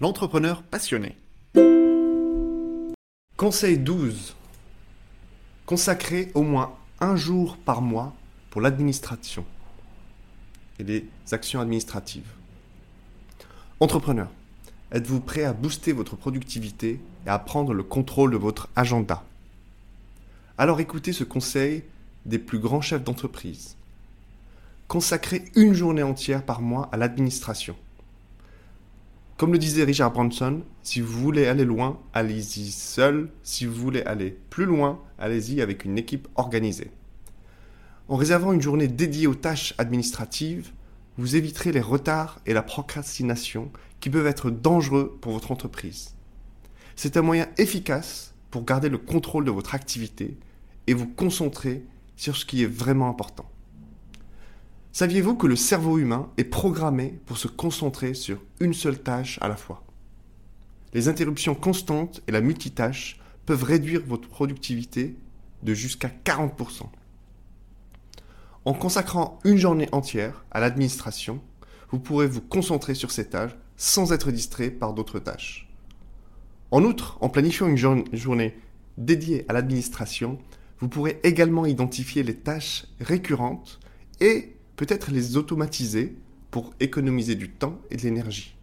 L'entrepreneur passionné. Conseil 12. Consacrez au moins un jour par mois pour l'administration et les actions administratives. Entrepreneur, êtes-vous prêt à booster votre productivité et à prendre le contrôle de votre agenda? Alors écoutez ce conseil des plus grands chefs d'entreprise. Consacrez une journée entière par mois à l'administration. Comme le disait Richard Branson, si vous voulez aller loin, allez-y seul. Si vous voulez aller plus loin, allez-y avec une équipe organisée. En réservant une journée dédiée aux tâches administratives, vous éviterez les retards et la procrastination qui peuvent être dangereux pour votre entreprise. C'est un moyen efficace pour garder le contrôle de votre activité et vous concentrer sur ce qui est vraiment important. Saviez-vous que le cerveau humain est programmé pour se concentrer sur une seule tâche à la fois? Les interruptions constantes et la multitâche peuvent réduire votre productivité de jusqu'à 40%. En consacrant une journée entière à l'administration, vous pourrez vous concentrer sur ces tâches sans être distrait par d'autres tâches. En outre, en planifiant une journée dédiée à l'administration, vous pourrez également identifier les tâches récurrentes et peut-être les automatiser pour économiser du temps et de l'énergie.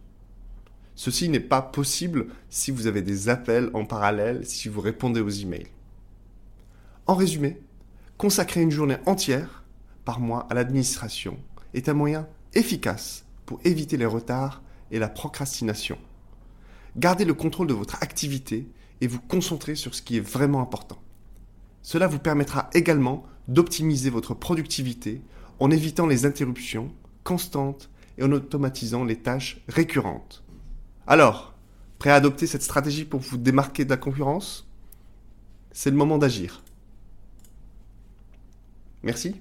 Ceci n'est pas possible si vous avez des appels en parallèle, si vous répondez aux emails. En résumé, consacrer une journée entière par mois à l'administration est un moyen efficace pour éviter les retards et la procrastination. Gardez le contrôle de votre activité et vous concentrer sur ce qui est vraiment important. Cela vous permettra également d'optimiser votre productivité en évitant les interruptions constantes et en automatisant les tâches récurrentes. Alors, prêt à adopter cette stratégie pour vous démarquer de la concurrence? C'est le moment d'agir. Merci.